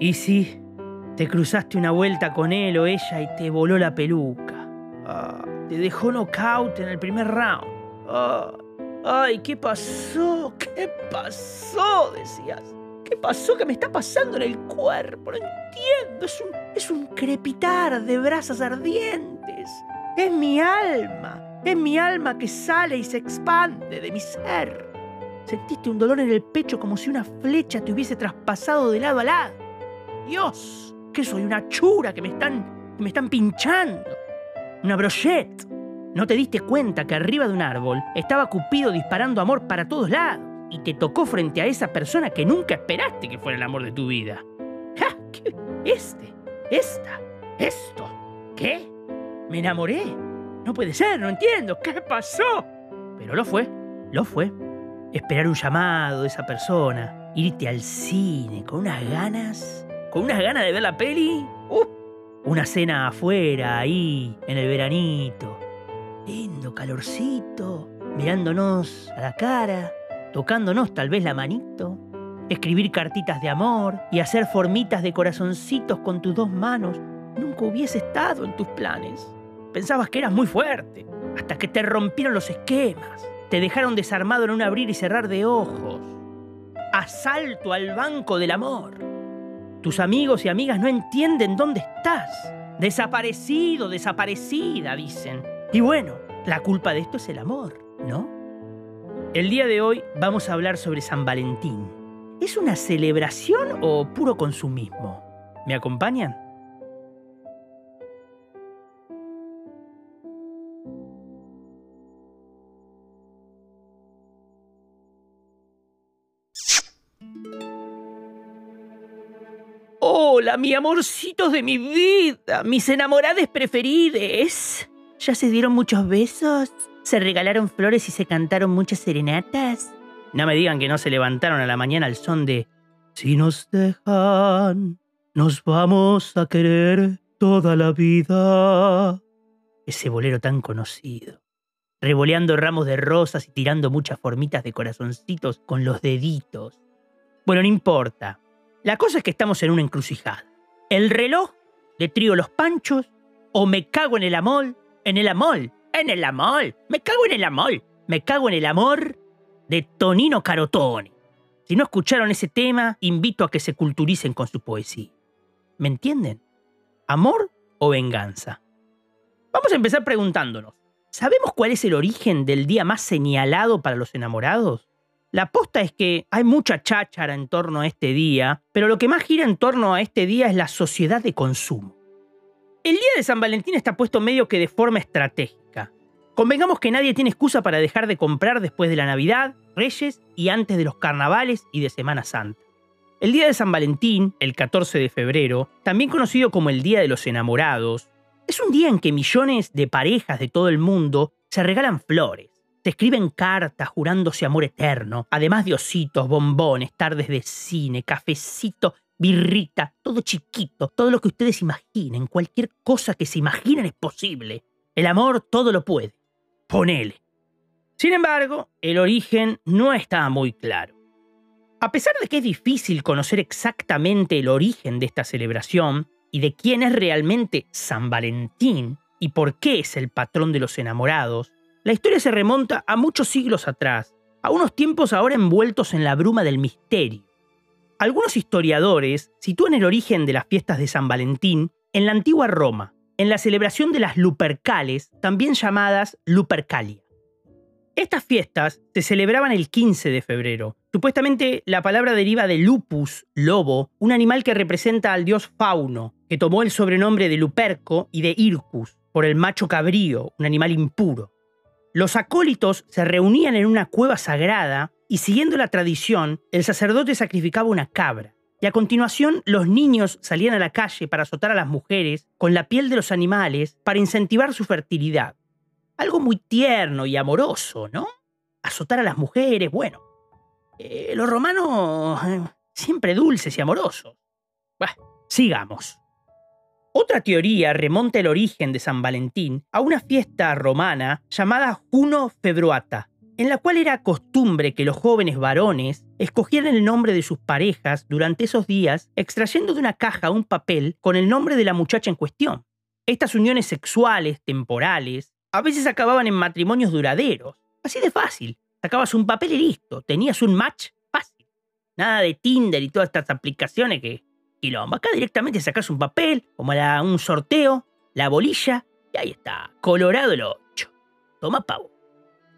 Y sí, te cruzaste una vuelta con él o ella y te voló la peluca. Ah, te dejó knockout en el primer round. Ah, ay, ¿qué pasó? ¿Qué pasó? Decías. ¿Qué pasó? ¿Qué me está pasando en el cuerpo? No entiendo. Es un, es un crepitar de brasas ardientes. Es mi alma. Es mi alma que sale y se expande de mi ser. Sentiste un dolor en el pecho como si una flecha te hubiese traspasado de lado a lado. Dios, que soy una chura que me están, me están pinchando. Una brochette. No te diste cuenta que arriba de un árbol estaba Cupido disparando amor para todos lados y te tocó frente a esa persona que nunca esperaste que fuera el amor de tu vida. ¡Ja! ¿Qué? Este, esta, esto. ¿Qué? ¿Me enamoré? No puede ser, no entiendo. ¿Qué pasó? Pero lo fue, lo fue. Esperar un llamado de esa persona, irte al cine con unas ganas, con unas ganas de ver la peli. ¡Uh! Una cena afuera, ahí, en el veranito. Lindo calorcito, mirándonos a la cara, tocándonos tal vez la manito. Escribir cartitas de amor y hacer formitas de corazoncitos con tus dos manos nunca hubiese estado en tus planes. Pensabas que eras muy fuerte, hasta que te rompieron los esquemas, te dejaron desarmado en un abrir y cerrar de ojos. Asalto al banco del amor. Tus amigos y amigas no entienden dónde estás. Desaparecido, desaparecida, dicen. Y bueno, la culpa de esto es el amor, ¿no? El día de hoy vamos a hablar sobre San Valentín. ¿Es una celebración o puro consumismo? ¿Me acompañan? Mi amorcitos de mi vida, mis enamorades preferides. ¿Ya se dieron muchos besos? ¿Se regalaron flores y se cantaron muchas serenatas? No me digan que no se levantaron a la mañana al son de Si nos dejan, nos vamos a querer toda la vida. Ese bolero tan conocido. Revoleando ramos de rosas y tirando muchas formitas de corazoncitos con los deditos. Bueno, no importa. La cosa es que estamos en una encrucijada. El reloj de trío Los Panchos o me cago en el amor, en el amor, en el amor, me cago en el amor, me cago en el amor de Tonino Carotone. Si no escucharon ese tema, invito a que se culturicen con su poesía. ¿Me entienden? ¿Amor o venganza? Vamos a empezar preguntándonos, ¿sabemos cuál es el origen del día más señalado para los enamorados? La aposta es que hay mucha cháchara en torno a este día, pero lo que más gira en torno a este día es la sociedad de consumo. El día de San Valentín está puesto medio que de forma estratégica. Convengamos que nadie tiene excusa para dejar de comprar después de la Navidad, Reyes y antes de los carnavales y de Semana Santa. El día de San Valentín, el 14 de febrero, también conocido como el Día de los Enamorados, es un día en que millones de parejas de todo el mundo se regalan flores te escriben cartas jurándose amor eterno, además de ositos, bombones, tardes de cine, cafecito, birrita, todo chiquito, todo lo que ustedes imaginen, cualquier cosa que se imaginen es posible. El amor todo lo puede. Ponele. Sin embargo, el origen no está muy claro. A pesar de que es difícil conocer exactamente el origen de esta celebración y de quién es realmente San Valentín y por qué es el patrón de los enamorados, la historia se remonta a muchos siglos atrás, a unos tiempos ahora envueltos en la bruma del misterio. Algunos historiadores sitúan el origen de las fiestas de San Valentín en la antigua Roma, en la celebración de las Lupercales, también llamadas Lupercalia. Estas fiestas se celebraban el 15 de febrero. Supuestamente la palabra deriva de lupus, lobo, un animal que representa al dios Fauno, que tomó el sobrenombre de Luperco y de Ircus, por el macho cabrío, un animal impuro. Los acólitos se reunían en una cueva sagrada y siguiendo la tradición, el sacerdote sacrificaba una cabra. Y a continuación, los niños salían a la calle para azotar a las mujeres con la piel de los animales para incentivar su fertilidad. Algo muy tierno y amoroso, ¿no? Azotar a las mujeres, bueno. Eh, los romanos eh, siempre dulces y amorosos. Bueno, sigamos. Otra teoría remonta el origen de San Valentín a una fiesta romana llamada Juno Februata, en la cual era costumbre que los jóvenes varones escogieran el nombre de sus parejas durante esos días extrayendo de una caja un papel con el nombre de la muchacha en cuestión. Estas uniones sexuales temporales a veces acababan en matrimonios duraderos. Así de fácil. Sacabas un papel y listo. Tenías un match fácil. Nada de Tinder y todas estas aplicaciones que... Acá directamente sacas un papel, como era un sorteo, la bolilla, y ahí está. Colorado el 8. Toma pavo.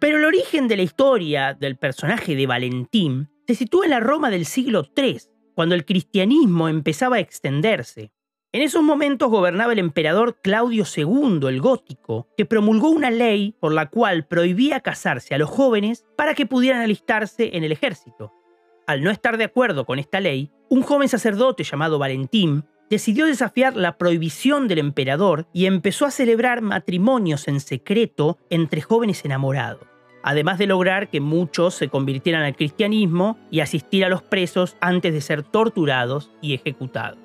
Pero el origen de la historia del personaje de Valentín se sitúa en la Roma del siglo III, cuando el cristianismo empezaba a extenderse. En esos momentos gobernaba el emperador Claudio II el Gótico, que promulgó una ley por la cual prohibía casarse a los jóvenes para que pudieran alistarse en el ejército. Al no estar de acuerdo con esta ley, un joven sacerdote llamado Valentín decidió desafiar la prohibición del emperador y empezó a celebrar matrimonios en secreto entre jóvenes enamorados además de lograr que muchos se convirtieran al cristianismo y asistir a los presos antes de ser torturados y ejecutados.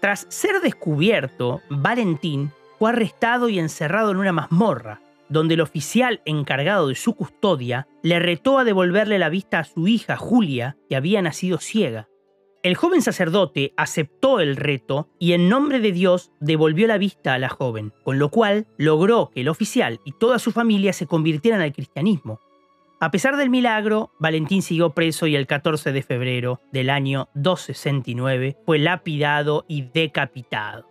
Tras ser descubierto, Valentín fue arrestado y encerrado en una mazmorra, donde el oficial encargado de su custodia le retó a devolverle la vista a su hija Julia, que había nacido ciega. El joven sacerdote aceptó el reto y en nombre de Dios devolvió la vista a la joven, con lo cual logró que el oficial y toda su familia se convirtieran al cristianismo. A pesar del milagro, Valentín siguió preso y el 14 de febrero del año 269 fue lapidado y decapitado.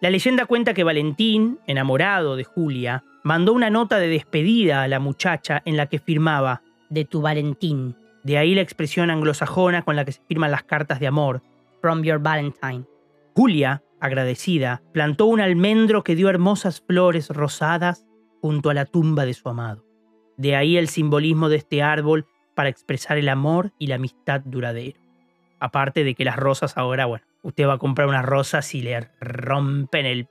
La leyenda cuenta que Valentín, enamorado de Julia, mandó una nota de despedida a la muchacha en la que firmaba De tu Valentín, de ahí la expresión anglosajona con la que se firman las cartas de amor. From your Valentine. Julia, agradecida, plantó un almendro que dio hermosas flores rosadas junto a la tumba de su amado. De ahí el simbolismo de este árbol para expresar el amor y la amistad duradero. Aparte de que las rosas ahora, bueno, usted va a comprar unas rosas y le rompen el...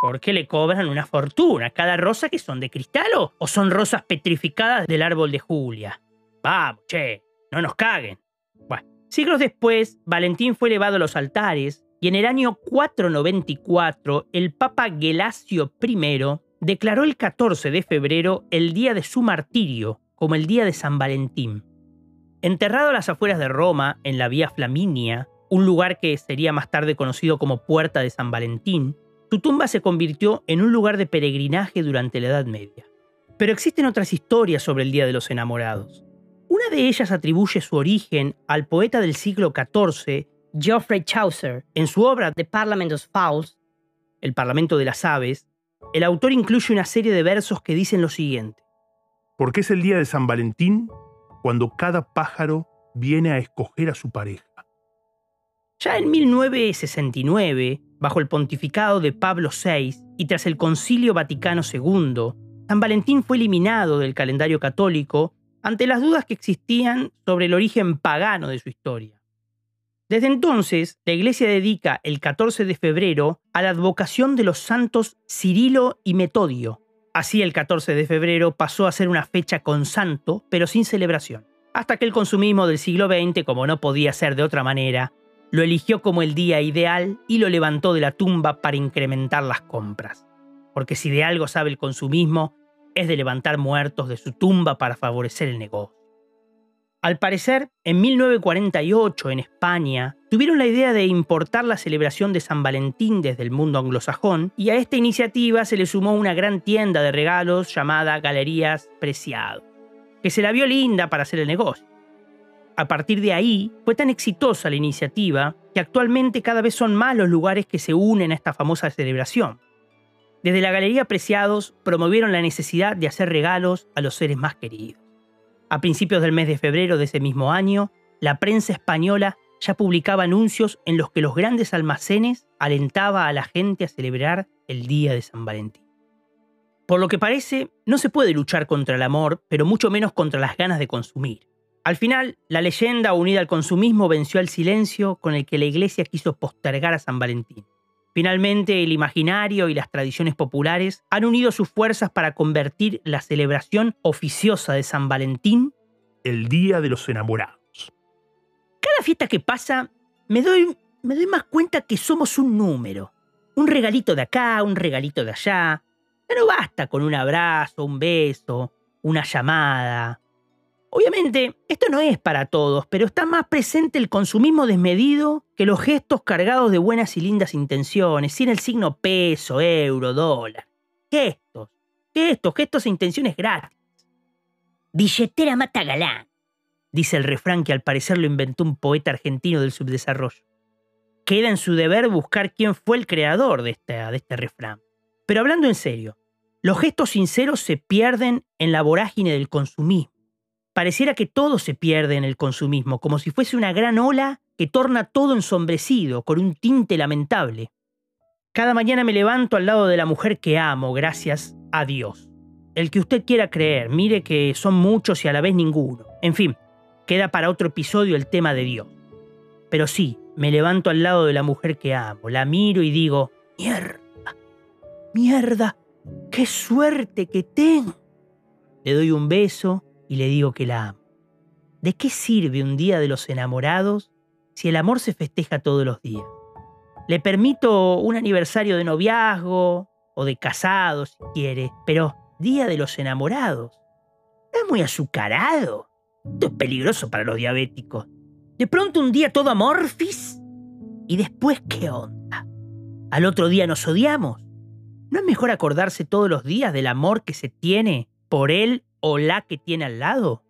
porque le cobran una fortuna. Cada rosa que son de cristal o son rosas petrificadas del árbol de Julia. Vamos, che, no nos caguen. Bueno, siglos después, Valentín fue elevado a los altares y en el año 494 el Papa Gelasio I declaró el 14 de febrero el día de su martirio como el día de San Valentín. Enterrado a las afueras de Roma, en la Vía Flaminia, un lugar que sería más tarde conocido como Puerta de San Valentín, su tumba se convirtió en un lugar de peregrinaje durante la Edad Media. Pero existen otras historias sobre el Día de los Enamorados. Una de ellas atribuye su origen al poeta del siglo XIV, Geoffrey Chaucer. En su obra The Parliament of Fowls, El Parlamento de las Aves, el autor incluye una serie de versos que dicen lo siguiente. Porque es el día de San Valentín cuando cada pájaro viene a escoger a su pareja. Ya en 1969, bajo el pontificado de Pablo VI y tras el Concilio Vaticano II, San Valentín fue eliminado del calendario católico ante las dudas que existían sobre el origen pagano de su historia. Desde entonces, la Iglesia dedica el 14 de febrero a la advocación de los santos Cirilo y Metodio. Así el 14 de febrero pasó a ser una fecha con santo, pero sin celebración. Hasta que el consumismo del siglo XX, como no podía ser de otra manera, lo eligió como el día ideal y lo levantó de la tumba para incrementar las compras. Porque si de algo sabe el consumismo, es de levantar muertos de su tumba para favorecer el negocio. Al parecer, en 1948 en España, tuvieron la idea de importar la celebración de San Valentín desde el mundo anglosajón y a esta iniciativa se le sumó una gran tienda de regalos llamada Galerías Preciado, que se la vio linda para hacer el negocio. A partir de ahí, fue tan exitosa la iniciativa que actualmente cada vez son más los lugares que se unen a esta famosa celebración. Desde la Galería Preciados promovieron la necesidad de hacer regalos a los seres más queridos. A principios del mes de febrero de ese mismo año, la prensa española ya publicaba anuncios en los que los grandes almacenes alentaba a la gente a celebrar el Día de San Valentín. Por lo que parece, no se puede luchar contra el amor, pero mucho menos contra las ganas de consumir. Al final, la leyenda unida al consumismo venció al silencio con el que la iglesia quiso postergar a San Valentín. Finalmente, el imaginario y las tradiciones populares han unido sus fuerzas para convertir la celebración oficiosa de San Valentín el Día de los Enamorados. Cada fiesta que pasa, me doy, me doy más cuenta que somos un número. Un regalito de acá, un regalito de allá. Ya no basta con un abrazo, un beso. una llamada. Obviamente, esto no es para todos, pero está más presente el consumismo desmedido que los gestos cargados de buenas y lindas intenciones, sin el signo peso, euro, dólar. Gestos, gestos, gestos e intenciones gratis. Billetera mata galán. dice el refrán que al parecer lo inventó un poeta argentino del subdesarrollo. Queda en su deber buscar quién fue el creador de este, de este refrán. Pero hablando en serio, los gestos sinceros se pierden en la vorágine del consumismo. Pareciera que todo se pierde en el consumismo, como si fuese una gran ola que torna todo ensombrecido, con un tinte lamentable. Cada mañana me levanto al lado de la mujer que amo, gracias a Dios. El que usted quiera creer, mire que son muchos y a la vez ninguno. En fin, queda para otro episodio el tema de Dios. Pero sí, me levanto al lado de la mujer que amo, la miro y digo, mierda, mierda, qué suerte que tengo. Le doy un beso y le digo que la amo. ¿De qué sirve un día de los enamorados si el amor se festeja todos los días? Le permito un aniversario de noviazgo o de casado si quiere, pero día de los enamorados. Es muy azucarado. Esto es peligroso para los diabéticos. De pronto un día todo amorfis y después qué onda. Al otro día nos odiamos. ¿No es mejor acordarse todos los días del amor que se tiene por él o la que tiene al lado?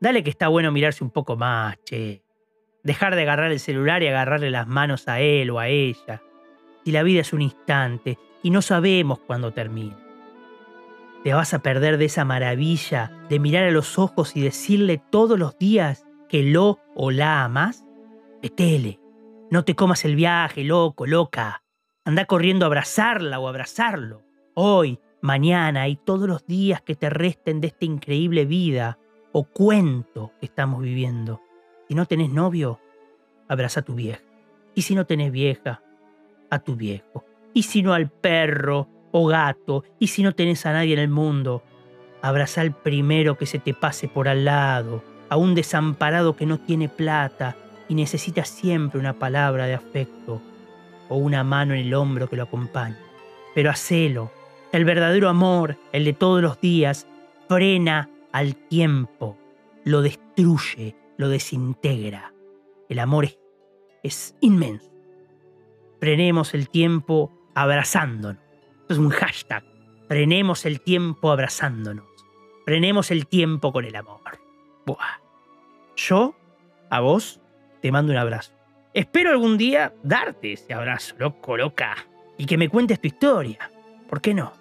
Dale que está bueno mirarse un poco más, che. Dejar de agarrar el celular y agarrarle las manos a él o a ella. Si la vida es un instante y no sabemos cuándo termina. Te vas a perder de esa maravilla de mirar a los ojos y decirle todos los días que lo o la amas. Etele, no te comas el viaje, loco, loca. Anda corriendo a abrazarla o abrazarlo. Hoy, mañana y todos los días que te resten de esta increíble vida o cuento que estamos viviendo. Si no tenés novio, abraza a tu vieja. Y si no tenés vieja, a tu viejo. Y si no al perro o gato. Y si no tenés a nadie en el mundo, abraza al primero que se te pase por al lado. A un desamparado que no tiene plata y necesita siempre una palabra de afecto o una mano en el hombro que lo acompañe. Pero hacelo. El verdadero amor, el de todos los días, frena al tiempo, lo destruye, lo desintegra. El amor es, inmenso. Frenemos el tiempo abrazándonos. Esto es un hashtag. Frenemos el tiempo abrazándonos. Frenemos el tiempo con el amor. Buah. Yo, a vos, te mando un abrazo. Espero algún día darte ese abrazo, loco, loca, y que me cuentes tu historia. ¿Por qué no?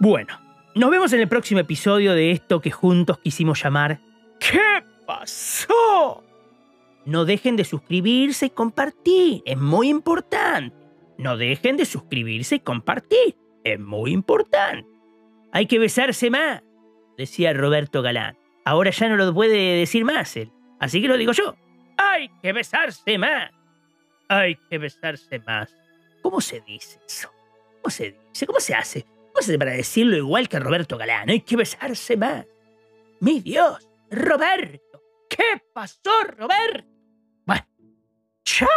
Bueno, nos vemos en el próximo episodio de esto que juntos quisimos llamar ¿Qué pasó? No dejen de suscribirse y compartir, es muy importante. No dejen de suscribirse y compartir, es muy importante. Hay que besarse más, decía Roberto Galán. Ahora ya no lo puede decir más él, así que lo digo yo. Hay que besarse más. Hay que besarse más. ¿Cómo se dice eso? ¿Cómo se dice? ¿Cómo se hace? ¿Cómo se hace para decirlo igual que Roberto Galán? Hay que besarse más. Mi Dios, Roberto. ¿Qué pasó, Roberto? Bueno. ¡Chao!